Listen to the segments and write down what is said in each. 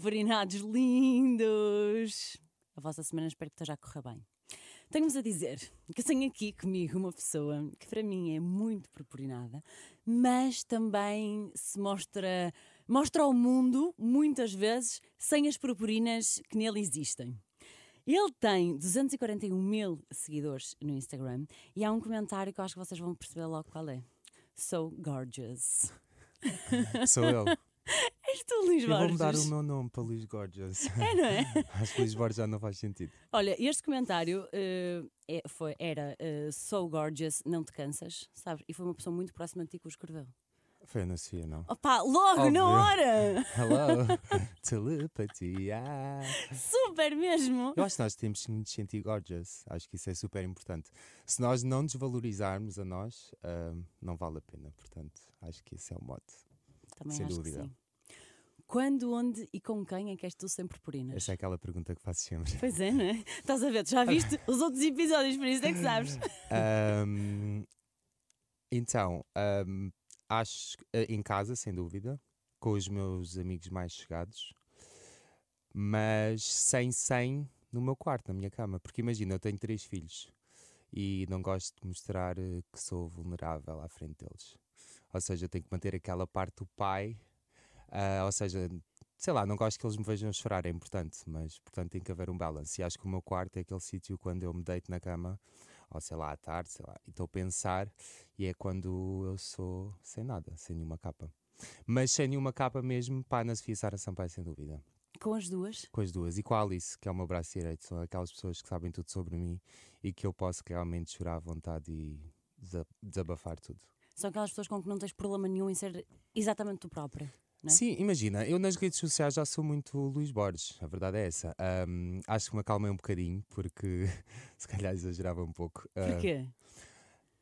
purpurinados lindos! A vossa semana espero que esteja a correr bem. Tenho-vos a dizer que tenho aqui comigo uma pessoa que para mim é muito purpurinada, mas também se mostra, mostra ao mundo, muitas vezes, sem as purpurinas que nele existem. Ele tem 241 mil seguidores no Instagram e há um comentário que eu acho que vocês vão perceber logo qual é. So gorgeous. Sou eu. És tu, Luís Eu Borges. vou mudar o meu nome para Luís Gorgeous. É, não é? Acho que Luís Borges já não faz sentido. Olha, este comentário eh, é- foi, era eh, So gorgeous, não te cansas, sabes? E foi uma pessoa muito próxima de ti que o escreveu. Foi a Sofia, não? Opa, logo na Óbvio. hora! Hello, telepatia. Super mesmo! Eu acho que nós temos que nos sentir gorgeous. Acho que isso é super importante. Se nós não desvalorizarmos a nós, ah, não vale a pena. Portanto, acho que esse é o mote. Também sem acho dúvida. que sim. Quando, onde e com quem é que és tu sem purpurinas? Essa é aquela pergunta que faço sempre. Pois é, não é? Estás a ver, tu já viste os outros episódios, por isso é que sabes. Ahm, então, ahm, acho eh, em casa, sem dúvida, com os meus amigos mais chegados, mas sem sem no meu quarto, na minha cama. Porque imagina, eu tenho três filhos e não gosto de mostrar eh, que sou vulnerável à frente deles. Ou seja, tenho que manter aquela parte do pai, ah, ou seja, sei lá, não gosto que eles me vejam chorar, é importante, mas portanto tem que haver um balance. E acho que o meu quarto é aquele sítio quando eu me deito na cama, ou sei lá, à tarde, sei lá, e estou a pensar, e é quando eu sou sem nada, sem nenhuma capa. Mas sem nenhuma capa mesmo, pá, na Sofia Sara Sampaio, sem dúvida. Com as duas? Com as duas. E com a Alice, que é o meu braço direito, são aquelas pessoas que sabem tudo sobre mim e que eu posso realmente chorar à vontade e desa- desabafar tudo. São aquelas pessoas com que não tens problema nenhum em ser exatamente tu própria. É? Sim, imagina, eu nas redes sociais já sou muito Luís Borges, a verdade é essa. Ahm, acho que me acalmei um bocadinho, porque se calhar exagerava um pouco. Ah, Porquê?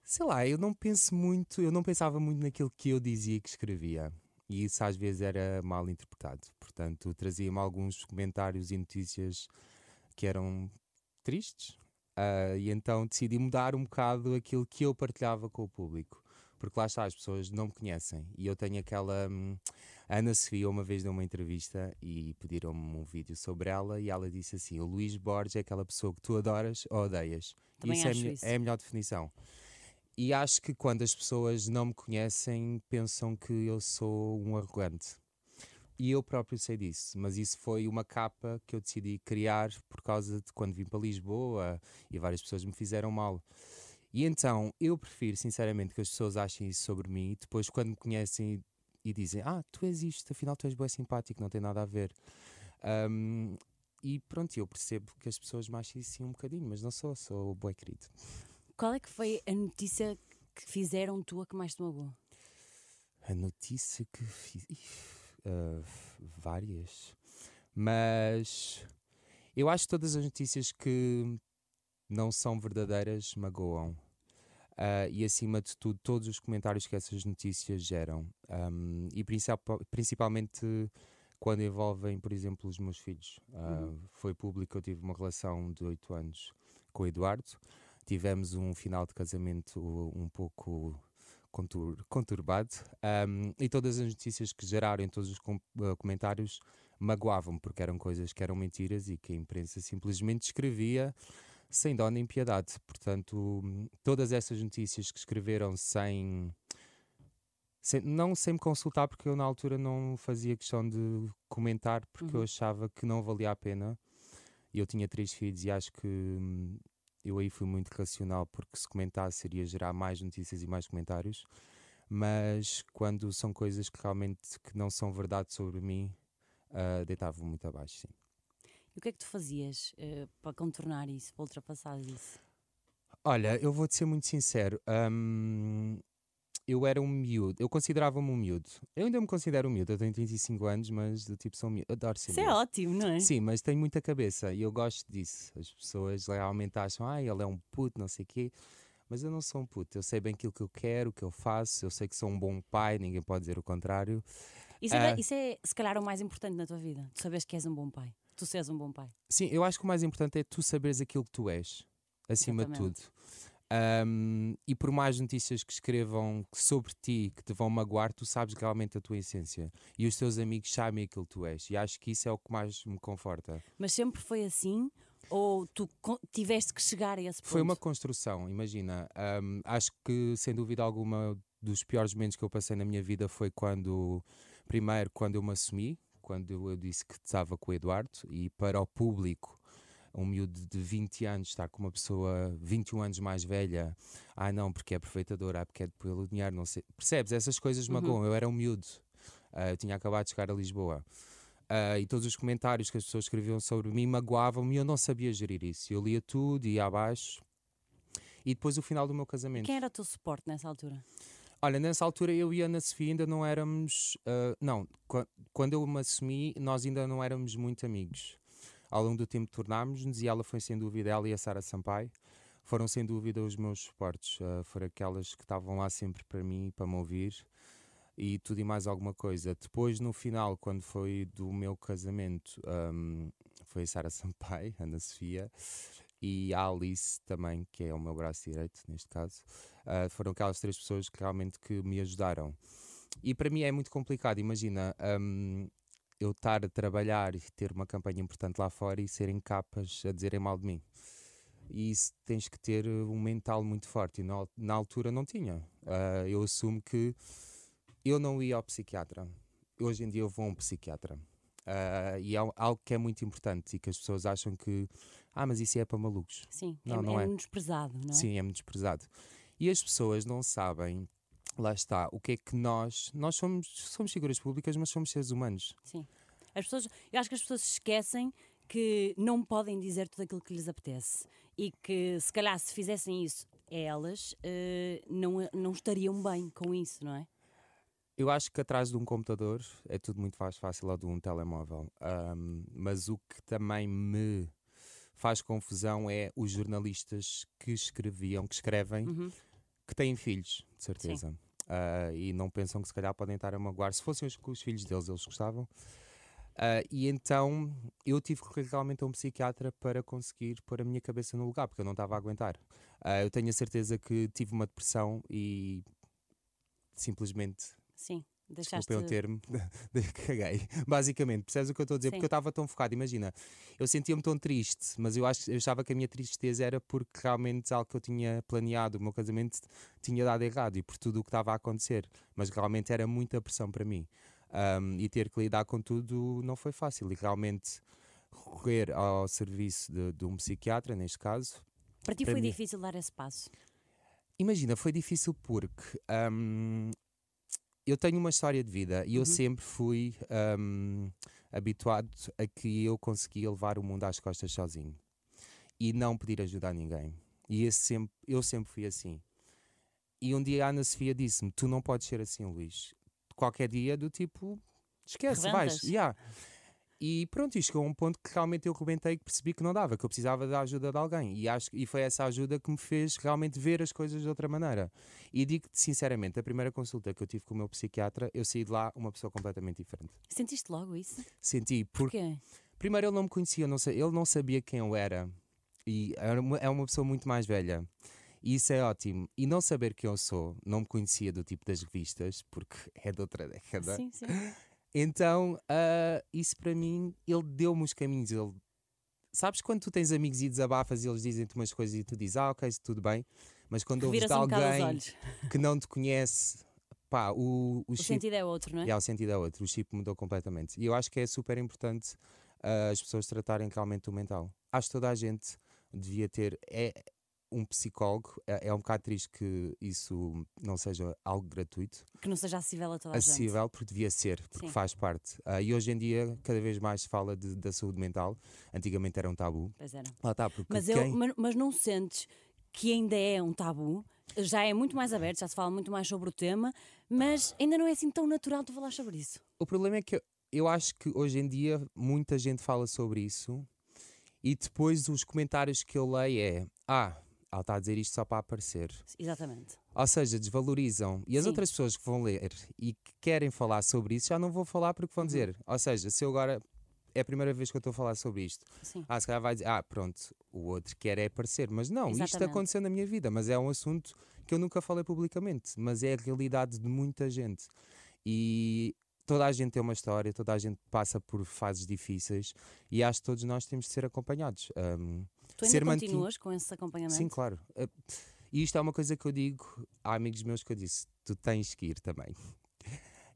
sei lá, eu não penso muito, eu não pensava muito naquilo que eu dizia e que escrevia. E isso às vezes era mal interpretado. Portanto, trazia-me alguns comentários e notícias que eram tristes. Ah, e então decidi mudar um bocado aquilo que eu partilhava com o público. Porque lá está, as pessoas não me conhecem. E eu tenho aquela. hum, a Ana Sofia uma vez deu uma entrevista e pediram-me um vídeo sobre ela e ela disse assim: o Luís Borges é aquela pessoa que tu adoras ou odeias. Também isso é, isso. é a melhor definição. E acho que quando as pessoas não me conhecem, pensam que eu sou um arrogante. E eu próprio sei disso, mas isso foi uma capa que eu decidi criar por causa de quando vim para Lisboa e várias pessoas me fizeram mal. E então eu prefiro, sinceramente, que as pessoas achem isso sobre mim e depois, quando me conhecem e dizem: Ah, tu és isto, afinal tu és bem simpático, não tem nada a ver. Ahm, e pronto, eu percebo que as pessoas me achem assim um bocadinho, mas não sou, sou bué querido. Qual é que foi a notícia que fizeram tua que mais te magoou? A notícia que fiz. Ih, ah, várias. Mas eu acho que todas as notícias que não são verdadeiras magoam. Ah, e acima de tudo, todos os comentários que essas notícias geram. Ahm, e principal- principalmente quando envolvem, por exemplo, os meus filhos. Ah, Foi público, eu tive uma relação de 8 anos com o Eduardo. Tivemos um final de casamento um pouco contur- conturbado um, e todas as notícias que geraram em todos os com- uh, comentários magoavam porque eram coisas que eram mentiras e que a imprensa simplesmente escrevia sem dó nem piedade. Portanto, todas essas notícias que escreveram sem, sem- não sem me consultar, porque eu na altura não fazia questão de comentar porque eu Uhum. achava que não valia a pena. Eu tinha três filhos e acho que hum, eu aí fui muito racional porque se comentasse iria gerar mais notícias e mais comentários. Mas quando são coisas que realmente que não são verdade sobre mim, ah, deitavam muito abaixo, sim. E o que é que tu fazias eh, para contornar isso, para ultrapassar isso? Olha, eu vou-te ser muito sincero. hum, eu era um miúdo, eu considerava-me um miúdo. Eu ainda me considero um miúdo, eu tenho 35 anos, mas do tipo sou um miúdo. Adoro ser Isso é miúdo. ótimo, não é? Sim, mas tenho muita cabeça e eu gosto disso. As pessoas realmente acham, ah, ele é um puto, não sei o quê. Mas eu não sou um puto, eu sei bem aquilo que eu quero, o que eu faço, eu sei que sou um bom pai, ninguém pode dizer o contrário. Isso, é, Ah. isso é, se calhar, o mais importante na tua vida. Tu sabes que és um bom pai. Tu seres um bom pai. Sim, eu acho que o mais importante é tu saberes aquilo que tu és, acima de tudo. Um, e por mais notícias que escrevam sobre ti, que te vão magoar, tu sabes realmente a tua essência. E os teus amigos sabem aquilo que tu és. E acho que isso é o que mais me conforta. Mas sempre foi assim? Ou tu tiveste que chegar a esse ponto? Foi uma construção, imagina. Um, acho que, sem dúvida alguma, dos piores momentos que eu passei na minha vida foi quando, primeiro, quando eu me assumi, quando eu disse que estava com o Eduardo, e para o público um miúdo de 20 anos estar com uma pessoa 21 anos mais velha, ah não, porque é aproveitadora, ah, porque é pelo dinheiro, não sei. Percebes? Essas coisas uhum. magoam. Eu era um miúdo, uh, eu tinha acabado de chegar a Lisboa. Uh, e todos os comentários que as pessoas escreviam sobre mim magoavam-me e eu não sabia gerir isso. Eu lia tudo, ia abaixo. E depois o final do meu casamento. Quem era o teu suporte nessa altura? Olha, nessa altura eu e a Ana Sofia ainda não éramos. Uh, não, quando eu me assumi, nós ainda não éramos muito amigos ao longo do tempo tornámos-nos e ela foi sem dúvida, ela e a Sara Sampaio, foram sem dúvida os meus suportes. Uh, foram aquelas que estavam lá sempre para mim, para me ouvir e tudo e mais alguma coisa. Depois, no final, quando foi do meu casamento, um, foi a Sara Sampaio, Ana Sofia e a Alice também, que é o meu braço direito neste caso. Uh, foram aquelas três pessoas que realmente que me ajudaram. E para mim é muito complicado, imagina, um, eu estar a trabalhar e ter uma campanha importante lá fora e serem capas a dizerem mal de mim. E isso tens que ter um mental muito forte. E na, na altura não tinha. Uh, eu assumo que eu não ia ao psiquiatra. Hoje em dia eu vou a um psiquiatra. Uh, e é algo que é muito importante e que as pessoas acham que, ah, mas isso é para malucos. Sim, não, é, não é, é desprezado, não é? Sim, é muito desprezado. E as pessoas não sabem lá está, o que é que nós. Nós somos, somos figuras públicas, mas somos seres humanos. Sim. As pessoas, eu acho que as pessoas se esquecem que não podem dizer tudo aquilo que lhes apetece e que se calhar se fizessem isso elas uh, não, não estariam bem com isso, não é? Eu acho que atrás de um computador é tudo muito mais fácil ou de um telemóvel. Um, mas o que também me faz confusão é os jornalistas que escreviam, que escrevem, uhum. que têm filhos, de certeza. Uh, e não pensam que se calhar podem estar a magoar. Se fossem os, os filhos deles, eles gostavam. Uh, e então eu tive que realmente a um psiquiatra para conseguir pôr a minha cabeça no lugar, porque eu não estava a aguentar. Uh, eu tenho a certeza que tive uma depressão e simplesmente Sim. Deixaste... Desculpa o termo, caguei. Basicamente, percebes o que eu estou a dizer? Sim. Porque eu estava tão focado, imagina, eu sentia-me tão triste, mas eu, acho, eu achava que a minha tristeza era porque realmente algo que eu tinha planeado, o meu casamento tinha dado errado e por tudo o que estava a acontecer, mas realmente era muita pressão para mim. Um, e ter que lidar com tudo não foi fácil. E realmente recorrer ao serviço de, de um psiquiatra, neste caso. Para ti para foi mim... difícil dar esse passo? Imagina, foi difícil porque um, eu tenho uma história de vida e eu uhum. sempre fui um, habituado a que eu conseguia levar o mundo às costas sozinho e não pedir ajuda a ninguém. E sempre, eu sempre fui assim. E um dia a Ana Sofia disse-me: Tu não podes ser assim, Luís. Qualquer dia, do tipo, esquece, Reventas. vais. Yeah. E pronto, e chegou a um ponto que realmente eu rebentei que percebi que não dava, que eu precisava da ajuda de alguém. E, acho, e foi essa ajuda que me fez realmente ver as coisas de outra maneira. E digo-te sinceramente, a primeira consulta que eu tive com o meu psiquiatra, eu saí de lá uma pessoa completamente diferente. Sentiste logo isso? Senti. Porque, Porquê? Primeiro, ele não me conhecia, não sei, ele não sabia quem eu era. E é uma pessoa muito mais velha. E isso é ótimo. E não saber quem eu sou, não me conhecia do tipo das revistas, porque é de outra década. Sim, sim. Então, uh, isso para mim, ele deu-me os caminhos. Ele... Sabes quando tu tens amigos e desabafas e eles dizem-te umas coisas e tu dizes, ah, ok, tudo bem. Mas quando ouves de alguém que não te conhece, pá, o, o, o chip... sentido é outro, não é? é? O sentido é outro. O chip mudou completamente. E eu acho que é super importante uh, as pessoas tratarem realmente o mental. Acho que toda a gente devia ter. É, um psicólogo, é, é, um bocado triste que isso não seja algo gratuito. Que não seja acessível a toda a acessível, gente. porque devia ser, porque Sim. faz parte. Uh, e hoje em dia, cada vez mais se fala de, da saúde mental. Antigamente era um tabu. Pois era. Lá está, porque mas, quem... eu, mas, mas não sentes que ainda é um tabu? Já é muito mais aberto, já se fala muito mais sobre o tema, mas ainda não é assim tão natural tu falar sobre isso. O problema é que eu, eu acho que hoje em dia muita gente fala sobre isso e depois os comentários que eu leio é ah, ela está a dizer isto só para aparecer. Exatamente. Ou seja, desvalorizam. E as Sim. outras pessoas que vão ler e que querem falar sobre isso já não vão falar porque vão uhum. dizer. Ou seja, se eu agora é a primeira vez que eu estou a falar sobre isto. Sim. Ah, se calhar vai dizer, ah, pronto, o outro quer é aparecer. Mas não, isto Exatamente. aconteceu na minha vida, mas é um assunto que eu nunca falei publicamente, mas é a realidade de muita gente. E toda a gente tem uma história, toda a gente passa por fases difíceis e acho que todos nós temos de ser acompanhados. Um, Tu ainda ser continuas com esse acompanhamento? Sim, claro. Uh, E isto é uma coisa que eu digo a amigos meus que eu disse: tu tens que ir também.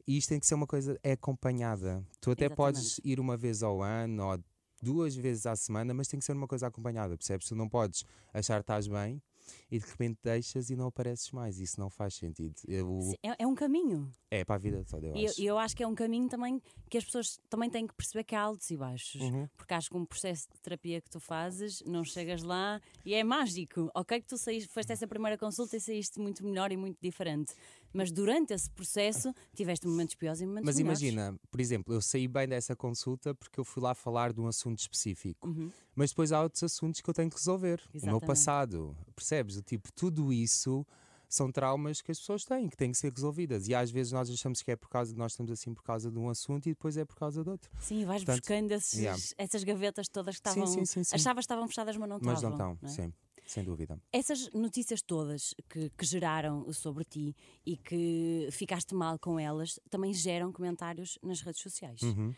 E isto tem que ser uma coisa é acompanhada. Tu até podes ir uma vez ao ano ou duas vezes à semana, mas tem que ser uma coisa acompanhada, percebes? Tu não podes achar que estás bem e de repente deixas e não apareces mais. Isso não faz sentido. Eu- Sim, É, é um caminho. é para a vida toda, eu E eu, acho. e eu acho que é um caminho também que as pessoas também têm que perceber que há altos e baixos. Uhum. Porque acho que um processo de terapia que tu fazes, não chegas lá e é mágico. Ok, que tu saíste, foste essa primeira consulta e saíste muito melhor e muito diferente. Mas durante esse processo tiveste momentos piores e momentos Mas melhores. imagina, por exemplo, eu saí bem dessa consulta porque eu fui lá falar de um assunto específico. Uhum. Mas depois há outros assuntos que eu tenho que resolver. O meu Exatamente. passado, percebes? O tipo, tudo isso são traumas que as pessoas têm, que têm que ser resolvidas. E às vezes nós achamos que é por causa, nós estamos assim por causa de um assunto e depois é por causa de outro. Sim, vais Portanto, buscando esses- yeah. essas gavetas todas que Sim, estavam. sim, sim, sim. Achavas que estavam fechadas, mas não Mas estavam. não estão, não é? sim, sem dúvida. Essas notícias todas que, que geraram sobre ti e que ficaste mal com elas também geram comentários nas redes sociais. Uhum.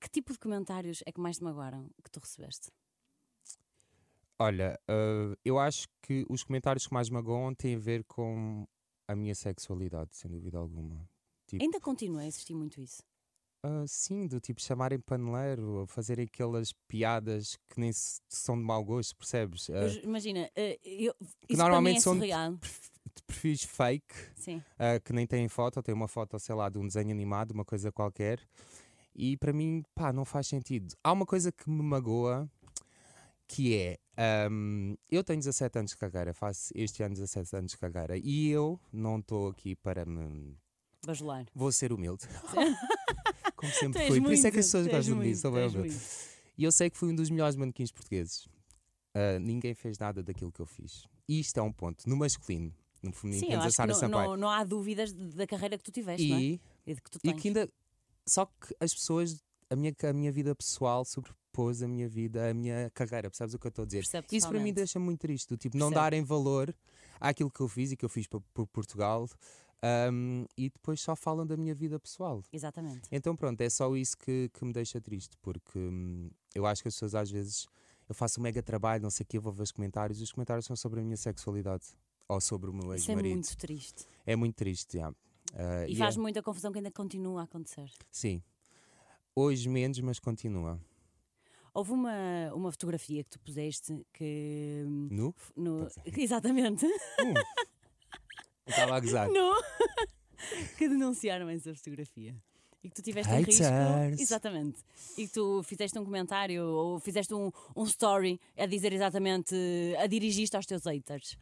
Que tipo de comentários é que mais te magoaram que tu recebeste? Olha, ah, eu acho que os comentários que mais magoam têm a ver com a minha sexualidade, sem dúvida alguma. Tipo, Ainda continua a existir muito isso. Ah, sim, do tipo chamarem paneleiro, ou fazerem aquelas piadas que nem se- são de mau gosto, percebes? Ah, Mas imagina, eh, eu, isso normalmente para são mim é de- surreal. de perfis fake Sim. que nem têm foto, tem uma foto, sei lá, de um desenho animado, uma coisa qualquer. E para mim, pá, não faz sentido. Há uma coisa que me magoa, que é, um, eu tenho 17 anos de carreira, faço este ano 17 anos de carreira, e eu não estou aqui para me... Bajular. Vou ser humilde. Como sempre fui. Por isso é que as pessoas gostam muito, disso. sou bem muito. E eu sei que fui um dos melhores manequins portugueses. Uh, ninguém fez nada daquilo que eu fiz. E isto é um ponto. No masculino, no feminino, Sim, eu acho que não, não, não há dúvidas de- da carreira que tu tiveste, não é? E E de que tu E tens. que ainda. Só que as pessoas. A minha, a minha vida pessoal sobrepôs a minha vida, a minha carreira, percebes o que eu estou a dizer? Percebo Isso para mim deixa muito triste, do tipo, não Percebo. darem valor àquilo que eu fiz e que eu fiz por, por Portugal um, e depois só falam da minha vida pessoal. Exatamente. Então pronto, é só isso que, que me deixa triste, porque hum, eu acho que as pessoas às vezes. Eu faço um mega trabalho, não sei o que, eu vou ver os comentários e os comentários são sobre a minha sexualidade ou sobre o meu Isso é ex-marido. muito triste. É muito triste, já. Uh, E faz é- muita confusão que ainda continua a acontecer. Sim. Hoje menos, mas continua. Houve uma, uma fotografia que tu puseste que. hum, Nu? No, Pois exatamente. Hum. Estava a gozar. No, que denunciaram essa fotografia. E que tu tiveste um risco. Haters. Exatamente. E que tu fizeste um comentário ou fizeste um, um story a dizer exatamente. a dirigir-te aos teus haters.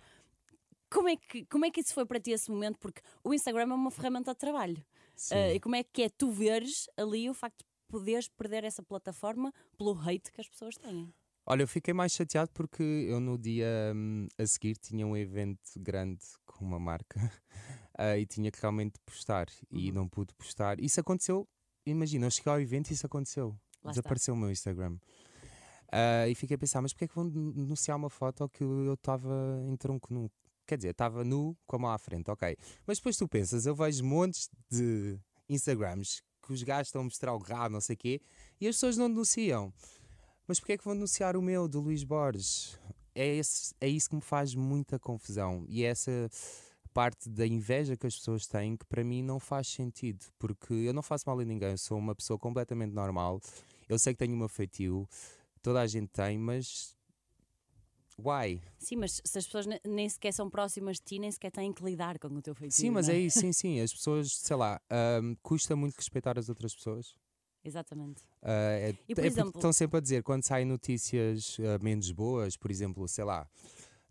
Como é, que, como é que isso foi para ti esse momento? Porque o Instagram é uma ferramenta de trabalho. Ah, e como é que é tu veres ali o facto de poderes perder essa plataforma pelo hate que as pessoas têm? Olha, eu fiquei mais chateado porque eu no dia hum, a seguir tinha um evento grande com uma marca ah, e tinha que realmente postar e Uhum. não pude postar. Isso aconteceu, imagina, eu cheguei ao evento e isso aconteceu. Lá está. Desapareceu o meu Instagram. Ah, e fiquei a pensar, mas porquê é que vão denunciar uma foto que eu estava em tronco nu? Quer dizer, estava nu com a mão à frente, ok. Mas depois tu pensas, eu vejo montes de Instagrams que os gajos estão a mostrar o rabo, não sei o quê, e as pessoas não denunciam. Mas porquê é que vão denunciar o meu, do Luís Borges? É, esse, é isso que me faz muita confusão. E é essa parte da inveja que as pessoas têm que para mim não faz sentido. Porque eu não faço mal a ninguém, eu sou uma pessoa completamente normal. Eu sei que tenho uma feitio, toda a gente tem, mas. Why? Sim, mas se as pessoas ne- nem sequer são próximas de ti, nem sequer têm que lidar com o teu feitiço. Sim, mas é isso, sim, sim. As pessoas, sei lá, ahm, custa muito respeitar as outras pessoas. Exatamente. Ah, é, E, por é exemplo- estão sempre a dizer, quando saem notícias ah, menos boas, por exemplo, sei lá,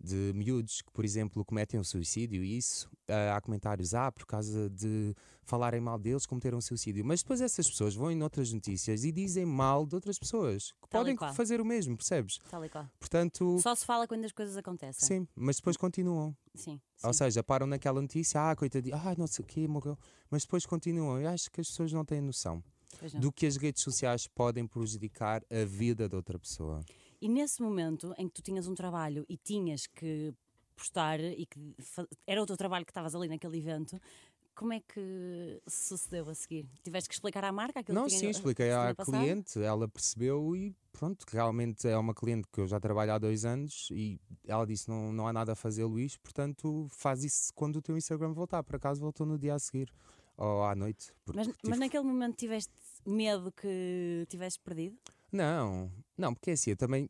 de miúdos que, por exemplo, cometem um suicídio, e isso, ah, há comentários, ah, por causa de falarem mal deles, cometeram um suicídio. Mas depois essas pessoas vão em outras notícias e dizem mal de outras pessoas que Tal podem fazer o mesmo, percebes? Tal e qual. Portanto, Só se fala quando as coisas acontecem. sim, mas depois continuam. Sim. Ou sim. seja, param naquela notícia, ah, coitadinho, ah, não sei o quê, morreu. Mas depois continuam. Eu acho que as pessoas não têm noção. Não. do que as redes sociais podem prejudicar a vida de outra pessoa. E nesse momento em que tu tinhas um trabalho e tinhas que postar e que era o teu trabalho que estavas ali naquele evento, como é que sucedeu a seguir? Tiveste que explicar à marca aquilo Não, que tinha, sim, expliquei à cliente, ela percebeu e pronto, realmente é uma cliente que eu já trabalho há dois anos e ela disse não, não há nada a fazer, Luís, portanto faz isso quando o teu Instagram voltar. Por acaso voltou no dia a seguir ou à noite. Mas, tive- mas naquele momento tiveste medo que tivesses perdido? Não, não, porque é assim, eu também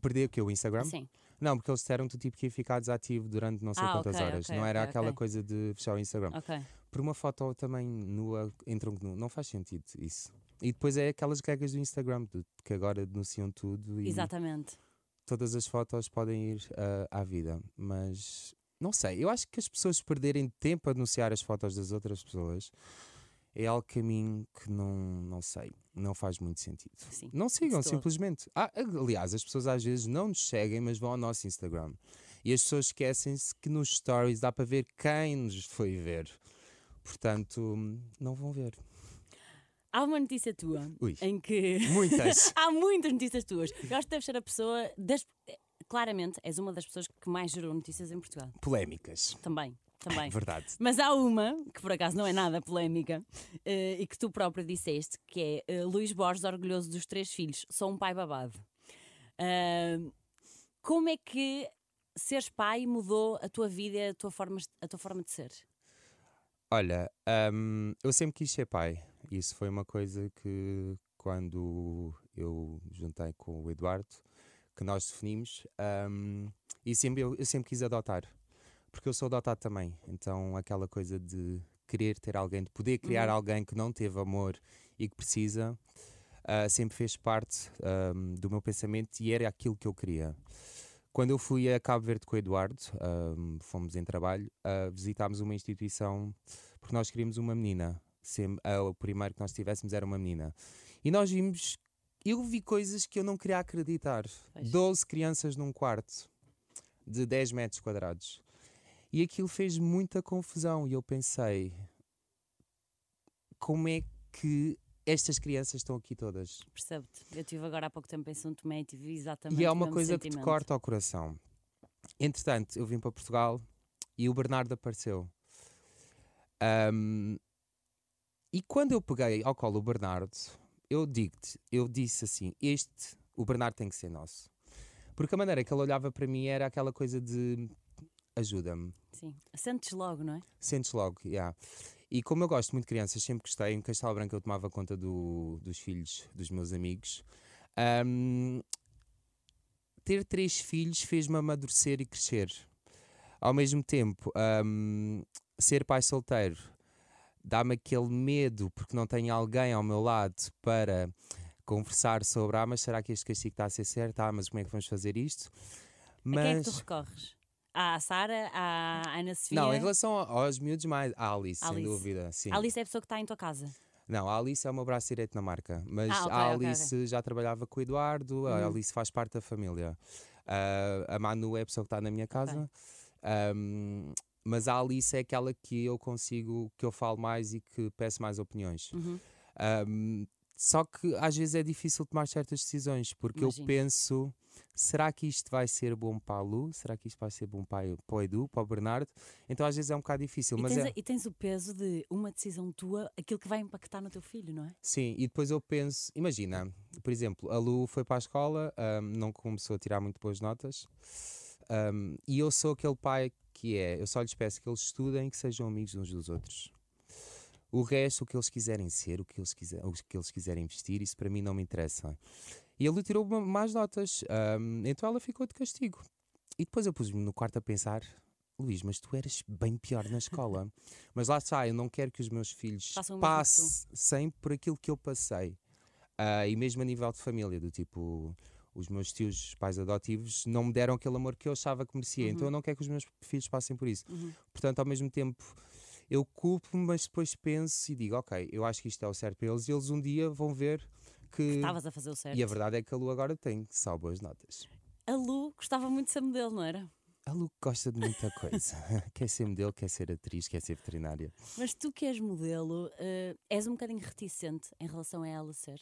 perdi o que o Instagram? Sim. Não, porque eles disseram que tu tipo que ia ficar desativo durante não sei Ah, quantas ok, horas. ok, não era ok, aquela coisa de fechar o Instagram. Ok. Por uma foto também nua, em tronco nu, não faz sentido isso. E depois é aquelas regras do Instagram que agora denunciam tudo e Exatamente. todas as fotos podem ir ah, à vida. Mas não sei, eu acho que as pessoas perderem tempo a denunciar as fotos das outras pessoas é algo mim que não, não sei, não faz muito sentido. Sim. Não sigam, simplesmente. Ah, aliás, as pessoas às vezes não nos seguem, mas vão ao nosso Instagram. E as pessoas esquecem-se que nos stories dá para ver quem nos foi ver. Portanto, não vão ver. Há uma notícia tua Ui. em que. Muitas. Há muitas notícias tuas. Eu acho que deves ser a pessoa. Das... Claramente, és uma das pessoas que mais gerou notícias em Portugal. Polémicas. Também. Também. Verdade. Mas há uma, que por acaso não é nada polémica, eh, e que tu próprio disseste, que é eh, Luís Borges orgulhoso dos três filhos, sou um pai babado. Ah, como é que seres pai mudou a tua vida e a tua forma, a tua forma de ser? Olha, hum, eu sempre quis ser pai. Isso foi uma coisa que quando eu juntei com o Eduardo, que nós definimos, hum, e sempre, eu, eu sempre quis adotar. Porque eu sou adotado também. Então aquela coisa de querer ter alguém, de poder criar Uhum. alguém que não teve amor e que precisa, ah, sempre fez parte hum, do meu pensamento e era aquilo que eu queria. Quando eu fui a Cabo Verde com o Eduardo, hum, fomos em trabalho, ah, visitámos uma instituição porque nós queríamos uma menina. Sempre, ah, o primeiro que nós tivéssemos era uma menina. E nós vimos, eu vi coisas que eu não queria acreditar. Pois. 12 crianças num quarto de 10 metros quadrados. E aquilo fez muita confusão. E eu pensei, como é que estas crianças estão aqui todas? Percebo-te. Eu estive agora há pouco tempo em São Tomé e tive exatamente E é uma coisa que te sentimento. corta ao coração. Entretanto, eu vim para Portugal e o Bernardo apareceu. Ahm, e quando eu peguei ao colo o Bernardo, eu digo-te, eu disse assim: este, o Bernardo tem que ser nosso. Porque a maneira que ele olhava para mim era aquela coisa de ajuda-me, Sim. Sentes logo, não é? sentes logo, yeah. E como eu gosto muito de crianças, sempre gostei, em Castelo Branco eu tomava conta do- dos filhos dos meus amigos. Ahm, ter três filhos fez-me amadurecer e crescer. Ao mesmo tempo, ahm, ser pai solteiro dá-me aquele medo porque não tenho alguém ao meu lado para conversar sobre ah, mas será que este castigo está a ser certo? Ah, mas como é que vamos fazer isto? A quem é que tu recorres? À Sara? À Ana Sofia? Não, em relação aos miúdos, mais a Alice, sem Alice. dúvida. Sim. A Alice é a pessoa que está em tua casa. Não, a Alice é o meu braço direito na marca, mas Ah, ok, a Alice já trabalhava com o Eduardo, a Uhum. Alice faz parte da família. Ah, a Manu é a pessoa que está na minha casa, Ahm, mas a Alice é aquela que eu consigo, que eu falo mais e que peço mais opiniões. Uhum. Ahm, só que às vezes é difícil tomar certas decisões, porque Imagino. eu penso: será que isto vai ser bom para a Lu? Será que isto vai ser bom para, para o Edu, para o Bernardo? Então às vezes é um bocado difícil, E mas tens, é. e tens o peso de uma decisão tua, aquilo que vai impactar no teu filho, não é? Sim, e depois eu penso, imagina, por exemplo, a Lu foi para a escola, ahm, não começou a tirar muito boas notas, ahm, e eu sou aquele pai que é, eu só lhes peço que eles estudem, que sejam amigos uns dos outros. O resto, o que eles quiserem ser, o que eles, quiser, o que eles quiserem investir, isso para mim não me interessa. E ele tirou ma- más notas, ahm, então ela ficou de castigo. E depois eu pus-me no quarto a pensar, Luís, mas tu eras bem pior na escola. mas lá está, eu não quero que os meus filhos tu. passem por aquilo que eu passei. Ah, e mesmo a nível de família, do tipo, os meus tios, pais adotivos, não me deram aquele amor que eu achava que merecia. Então eu não quero que os meus filhos passem por isso. Uhum. Portanto, ao mesmo tempo, eu culpo-me, mas depois penso e digo, ok, eu acho que isto é o certo para eles. E eles um dia vão ver que. Estavas a fazer o certo. E a verdade é que a Lu agora tem só boas notas. A Lu gostava muito de ser modelo, não era? A Lu gosta de muita coisa. quer ser modelo, quer ser atriz, quer ser veterinária. Mas tu que és modelo, uh, és um bocadinho reticente em relação a ela ser?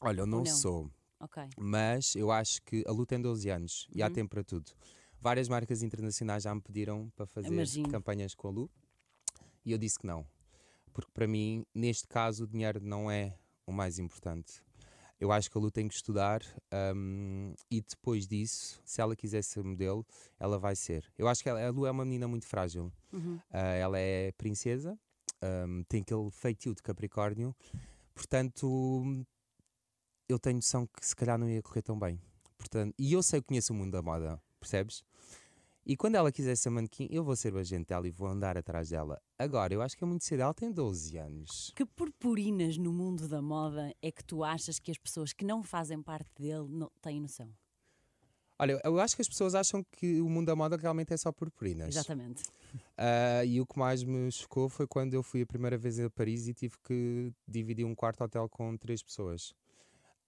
Olha, eu não, não? sou. Ok. Mas eu acho que a Lu tem 12 anos e há uhum. tempo para tudo. Várias marcas internacionais já me pediram para fazer Imagino. campanhas com a Lu e eu disse que não. Porque para mim, neste caso, o dinheiro não é o mais importante. Eu acho que a Lu tem que estudar um, e depois disso, se ela quiser ser modelo, ela vai ser. Eu acho que ela, a Lu é uma menina muito frágil. Uhum. Uh, ela é princesa, um, tem aquele feitio de Capricórnio, portanto, eu tenho noção que se calhar não ia correr tão bem. Portanto, e eu sei que conheço o mundo da moda, percebes? E quando ela quiser ser manequim, eu vou ser agente dela e vou andar atrás dela. Agora, eu acho que é muito cedo, ela tem 12 anos. Que purpurinas no mundo da moda é que tu achas que as pessoas que não fazem parte dele não têm noção? Olha, eu acho que as pessoas acham que o mundo da moda realmente é só purpurinas. Exatamente. Uh, e o que mais me chocou foi quando eu fui a primeira vez a Paris e tive que dividir um quarto hotel com três pessoas.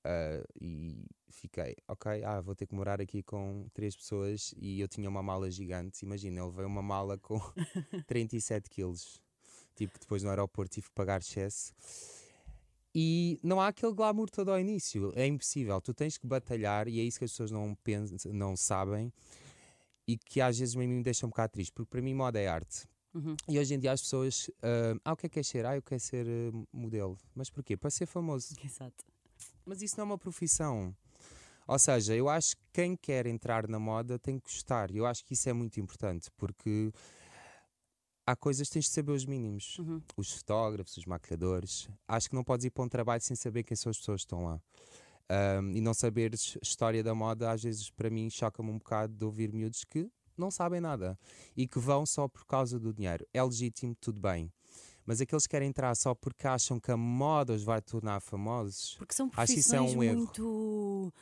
Uh, e fiquei, ok, ah, vou ter que morar aqui com três pessoas e eu tinha uma mala gigante. Imagina, eu levei uma mala com 37 quilos, tipo depois no aeroporto tive que pagar excesso. E não há aquele glamour todo ao início, é impossível. Tu tens que batalhar e é isso que as pessoas não, pensam, não sabem e que às vezes me deixa um bocado triste, porque para mim moda é arte. Uhum. E hoje em dia as pessoas, uh, ah, o que é que é ser? Ah, eu quero ser uh, modelo. Mas porquê? Para ser famoso. Exato. Mas isso não é uma profissão. Ou seja, eu acho que quem quer entrar na moda tem que gostar. E eu acho que isso é muito importante, porque há coisas que tens de saber os mínimos. Uhum. Os fotógrafos, os maquilhadores. Acho que não podes ir para um trabalho sem saber quem são as pessoas que estão lá. Um, e não saberes história da moda, às vezes para mim choca-me um bocado de ouvir miúdos que não sabem nada e que vão só por causa do dinheiro. É legítimo, tudo bem. Mas aqueles que querem entrar só porque acham que a moda os vai tornar famosos. Porque são profissões é um muito.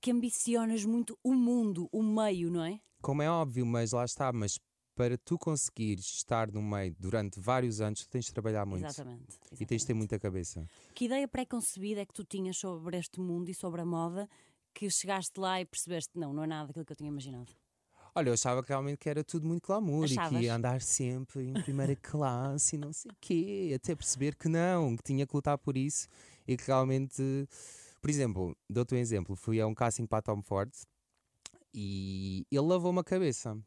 que ambicionas muito o mundo, o meio, não é? Como é óbvio, mas lá está. Mas para tu conseguires estar no meio durante vários anos, tu tens de trabalhar muito. Exatamente. exatamente. E tens de ter muita cabeça. Que ideia pré-concebida é que tu tinhas sobre este mundo e sobre a moda que chegaste lá e percebeste, não, não é nada daquilo que eu tinha imaginado? Olha, eu achava que realmente que era tudo muito glamour Achavas? e que ia andar sempre em primeira classe e não sei o quê, até perceber que não, que tinha que lutar por isso e que realmente. Por exemplo, dou-te um exemplo: fui a um casting para Tom Ford e ele lavou uma cabeça.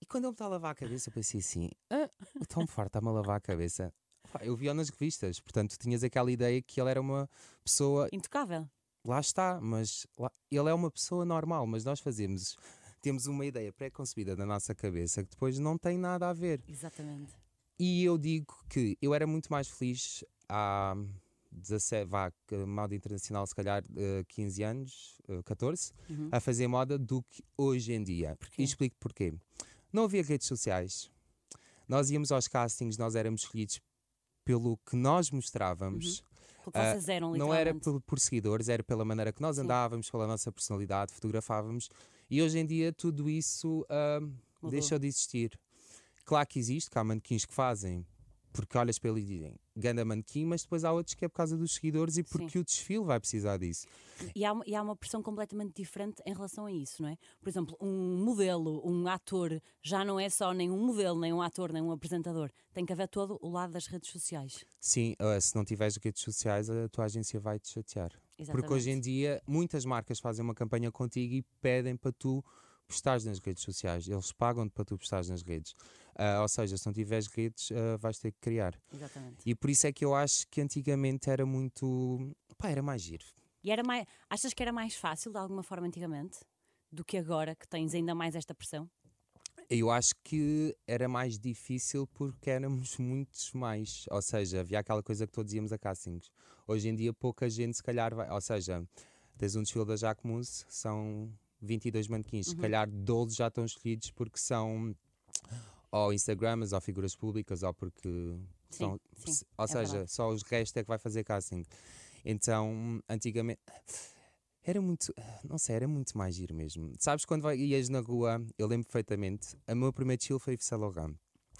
E quando ele me está a lavar a cabeça, eu pensei assim: ah, o Tom Ford está-me a lavar a cabeça. Eu vi-o nas revistas, portanto, tinhas aquela ideia que ele era uma pessoa. Intocável. Lá está, mas lá, ele é uma pessoa normal, mas nós fazemos temos uma ideia pré-concebida na nossa cabeça que depois não tem nada a ver. Exatamente. E eu digo que eu era muito mais feliz há 17, vá, moda internacional, se calhar uh, 15 anos, uh, 14, uhum. a fazer moda do que hoje em dia. Porquê? E explico porquê. Não havia redes sociais. Nós íamos aos castings, nós éramos escolhidos pelo que nós mostrávamos. Uhum. Porque vocês ah, eram, Não era por, por, seguidores, era pela maneira que nós Sim. andávamos, pela nossa personalidade, fotografávamos. E hoje em dia tudo isso uh, deixou de existir. Claro que existe, que há manequins que fazem porque olhas para ele e dizem ganda manequim, mas depois há outros que é por causa dos seguidores e porque Sim. o desfile vai precisar disso. E há, e há uma pressão completamente diferente em relação a isso, não é? Por exemplo, um modelo, um ator, já não é só nem um modelo, nem um ator, nem um apresentador. Tem que haver todo o lado das redes sociais. Sim, uh, se não tiveres redes sociais, a tua agência vai te chatear. Exatamente. Porque hoje em dia muitas marcas fazem uma campanha contigo e pedem para tu postares nas redes sociais. Eles pagam-te para tu postares nas redes. Uh, ou seja, se não tiveres redes, uh, vais ter que criar. Exatamente. E por isso é que eu acho que antigamente era muito. pá, era mais giro. E era mais. Achas que era mais fácil de alguma forma antigamente do que agora que tens ainda mais esta pressão? Eu acho que era mais difícil porque éramos muitos mais. Ou seja, havia aquela coisa que todos íamos a castings. Hoje em dia, pouca gente, se calhar, vai. Ou seja, tens um desfile da Jacquemus, são 22 manequins, uhum. se calhar 12 já estão escolhidos porque são ou Instagrams ou figuras públicas ou porque sim, são, sim, ou é seja, verdade. só os restos é que vai fazer casting. Então, antigamente era muito, não sei, era muito mais giro mesmo. Sabes quando vai, ias na rua, eu lembro perfeitamente, o meu primeiro chill foi Yves.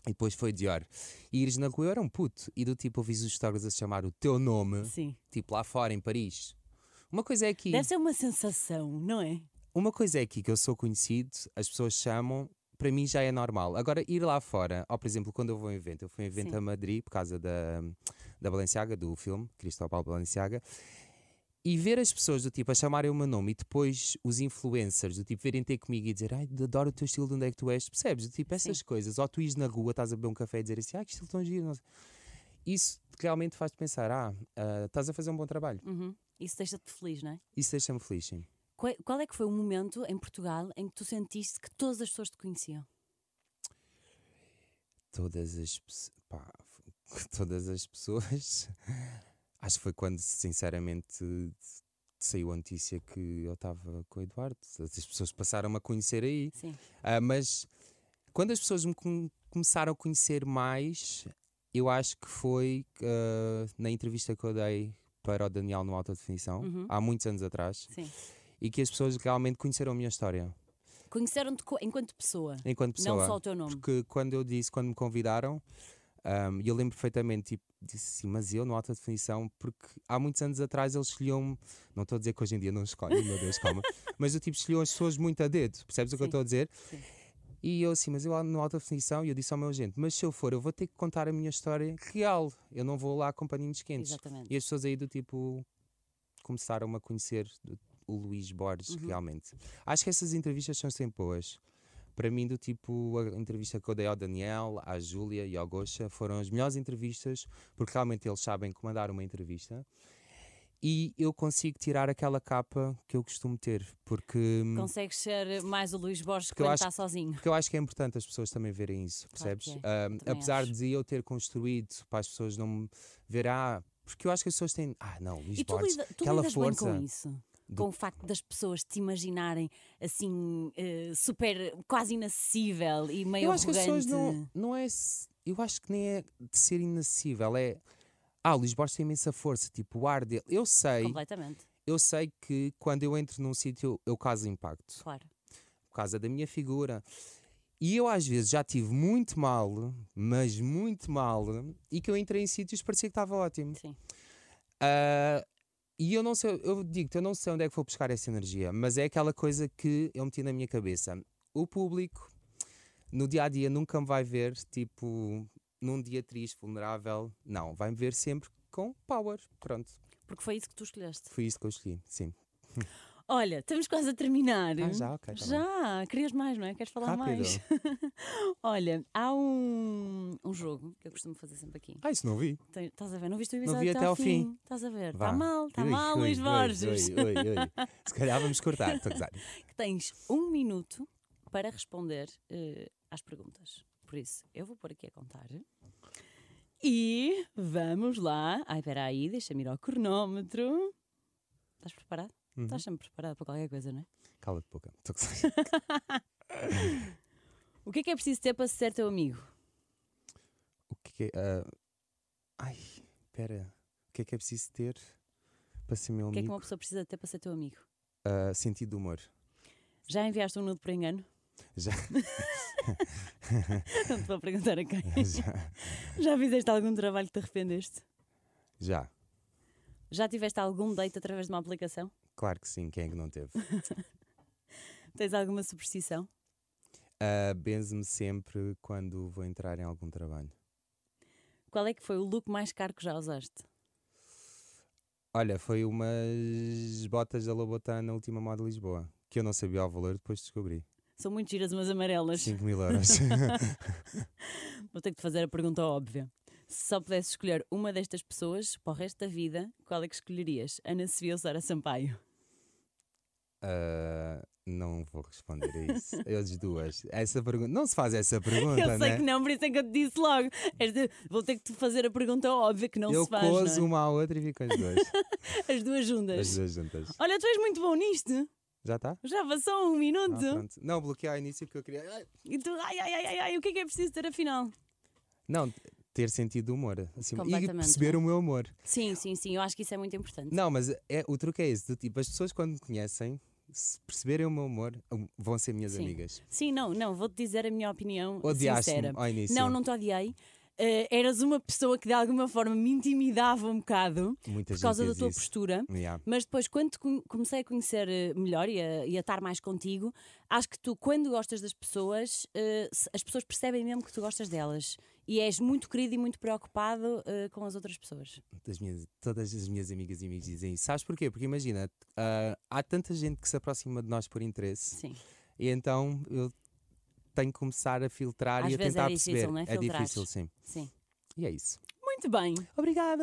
E depois foi Dior. E ires na rua eu era um puto. E do tipo, ouvis os stories a chamar o teu nome. Sim. Tipo lá fora, em Paris. Uma coisa é que. Deve ser uma sensação, não é? uma coisa é aqui que eu sou conhecido, as pessoas chamam, para mim já é normal. Agora, ir lá fora, ou por exemplo, quando eu vou a um evento, eu fui a um evento Sim. a Madrid por causa da, da Balenciaga, do filme, Cristóbal Balenciaga, e ver as pessoas do tipo a chamarem o meu nome e depois os influencers do tipo virem ter comigo e dizer ai, adoro o teu estilo, de onde é que tu és, percebes? Do tipo essas Sim. coisas, ou tu ires na rua, estás a beber um café e dizer assim, ah, que estilo tão giro. não sei. Isso realmente faz-te pensar, ah, ah, estás a fazer um bom trabalho. Uhum. Isso deixa-te feliz, não é? Isso deixa-me feliz, sim. Qual, qual é que foi o momento em Portugal em que tu sentiste que todas as pessoas te conheciam? todas as. Pá, todas as pessoas. Acho que foi quando, sinceramente, saiu a notícia que eu estava com o Eduardo. As pessoas passaram-me a conhecer aí. Sim. Ah, mas quando as pessoas me com- começaram a conhecer mais, eu acho que foi ah, na entrevista que eu dei para o Daniel no Alta Definição, Uhum. há muitos anos atrás, Sim. e que as pessoas realmente conheceram a minha história Conheceram-te co- enquanto pessoa, enquanto pessoa. não só o teu nome. Porque quando eu disse, quando me convidaram, um, eu lembro perfeitamente, tipo, disse assim, mas eu, no alta definição, porque há muitos anos atrás eles escolhiam, não estou a dizer que hoje em dia não escolhem, meu Deus, calma, mas eu tipo escolhiam as pessoas muito a dedo, percebes o que eu Sim, estou a dizer? sim. E eu assim, mas eu no alta definição, e eu disse ao meu agente, mas se eu for, eu vou ter que contar a minha história real, eu não vou lá com paninhos quentes. Exatamente. E as pessoas aí do tipo começaram a conhecer o Luís Borges Uhum. realmente. Acho que essas entrevistas são sempre boas. Para mim, do tipo, a entrevista que eu dei ao Daniel, à Júlia e ao Gosha foram as melhores entrevistas, porque realmente eles sabem comandar uma entrevista. E eu consigo tirar aquela capa que eu costumo ter, porque, Consegues ser mais o Luís Borges acho- está sozinho. porque eu acho que é importante as pessoas também verem isso, percebes? que é, Um, apesar acho. de eu ter construído para as pessoas não me ver, ah, porque eu acho que as pessoas têm, ah, não, Luís E tu, Borges, lida, tu aquela força. com isso? Com o facto das pessoas te imaginarem assim, eh, super, quase inacessível e meio eu acho que as arrogante. pessoas não, não é. Eu acho que nem é de ser inacessível, é. Ah, o Luís Borges tem imensa força, tipo o ar dele. Eu sei, Completamente, eu sei que quando eu entro num sítio eu causo impacto, claro. por causa da minha figura. E eu às vezes já tive muito mal, mas muito mal, e que eu entrei em sítios parecia que estava ótimo. Sim. Ah, e eu não sei, eu digo-te, eu não sei onde é que vou buscar essa energia, mas é aquela coisa que eu meti na minha cabeça. O público, no dia a dia, nunca me vai ver, tipo, num dia triste, vulnerável. Não, vai-me ver sempre com power. Pronto, Porque foi isso que tu escolheste. foi isso que eu escolhi, sim. Olha, estamos quase a terminar. Ah, já, ok. tá bem. Já, querias mais, não é? Queres falar Rápido. mais? Olha, há um, um jogo que eu costumo fazer sempre aqui. Ah, isso não vi. Tem- Estás a ver? Não viste o Não episódio vi até ao fim. Estás a ver? Está mal, está mal, ui, Luís ui, Borges. Ui, ui, ui. Se calhar vamos cortar, estou a. Que tens um minuto para responder eh, às perguntas. Por isso, eu vou pôr aqui a contar. E vamos lá. Ai, espera aí, deixa-me ir ao cronómetro. Estás preparado? Uhum. Estás sempre preparado para qualquer coisa, não é? Cala-te boca. O que é que é preciso ter para ser teu amigo? O que é. ah, Ai, espera. O que é que é preciso ter para ser meu O que é que amigo? uma pessoa precisa ter para ser teu amigo? Ah, sentido de humor. Já enviaste um nude por engano? Já, Não te vou perguntar a quem. já, Já fizeste algum trabalho que te arrependeste? já. Já tiveste algum date através de uma aplicação? Claro que sim, quem é que não teve? Tens alguma superstição? Uh, Benzo-me sempre quando vou entrar em algum trabalho. Qual é que foi o look mais caro que já usaste? Olha, foi umas botas da Lobotan na última moda de Lisboa, que eu não sabia o valor, depois descobri. São muito giras umas amarelas. 5 mil euros. Vou ter que te fazer a pergunta óbvia. Se só pudesse escolher uma destas pessoas para o resto da vida, qual é que escolherias? Ana Sofia ou Sara Sampaio? Uh, não vou responder a isso. Eles duas. Essa pergunta. Não se faz essa pergunta, Eu sei né? que não, por isso é que eu te disse logo. Vou ter que te fazer a pergunta óbvia que não eu se faz. é? cozo uma à outra e fico as duas. As duas juntas. as duas juntas. Olha, tu és muito bom nisto. Já está? Já passou um Ah, minuto. pronto. Não, bloqueei ao início porque eu queria. Ai. e tu, ai, ai, ai, ai, ai, o que é que é preciso ter afinal? Não, ter sentido de humor. Assim, e Completamente, perceber não o meu humor. Sim, sim, sim, eu acho que isso é muito importante. Não, mas é, o truque é esse: do tipo, as pessoas quando me conhecem, se perceberem o meu humor, um, vão ser minhas Sim. amigas. Sim, não, não, vou-te dizer a minha opinião Odiaste-me sincera. ao início. Não, não te odiei. Eh, eras uma pessoa que de alguma forma me intimidava um bocado Muita por causa da tua isso. postura. Yeah. Mas depois, quando comecei a conhecer eh, melhor e a, e a estar mais contigo, acho que tu, quando gostas das pessoas, se- as pessoas percebem mesmo que tu gostas delas. E és muito querido e muito preocupado eh, com as outras pessoas. Das minhas- todas as minhas amigas e amigos dizem isso. Sabes porquê? Porque imagina, ah, há tanta gente que se aproxima de nós por interesse Sim. e então eu tenho que começar a filtrar Às e a é tentar difícil, perceber. não é? É difícil, sim. Sim. E é isso. Muito bem. Obrigado!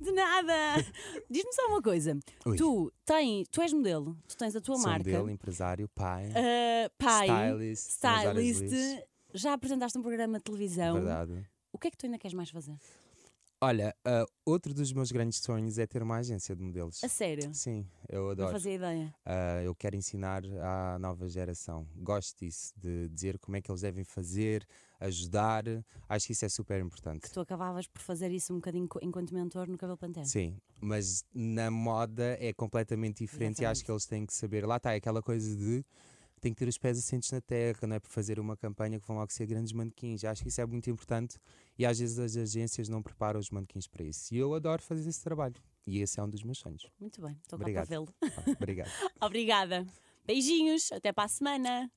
De nada! Diz-me só uma coisa. Ui. Tu, tens, tu és modelo, tu tens a tua Sou marca. modelo, empresário, pai, ah, pai, stylist, stylist, já apresentaste um programa de televisão. Verdade. O que é que tu ainda queres mais fazer? Olha, ah, outro dos meus grandes sonhos é ter uma agência de modelos. A sério? Sim, eu Não adoro. fazia ideia. Ah, eu quero ensinar à nova geração. Gosto disso, de dizer como é que eles devem fazer, ajudar. Acho que isso é super importante. Que tu acabavas por fazer isso um bocadinho enquanto mentor no Cabelo Pantene. Sim, mas na moda é completamente diferente e acho Exatamente. que eles têm que saber. Lá está, é aquela coisa de tem que ter os pés assentes na terra, não é por fazer uma campanha que vão logo ser grandes manequins. Acho que isso é muito importante e às vezes as agências não preparam os manequins para isso. E eu adoro fazer esse trabalho e esse é um dos meus sonhos. Muito bem, estou cá para vê-lo. Ah, Obrigado. Obrigada. Beijinhos, até para a semana.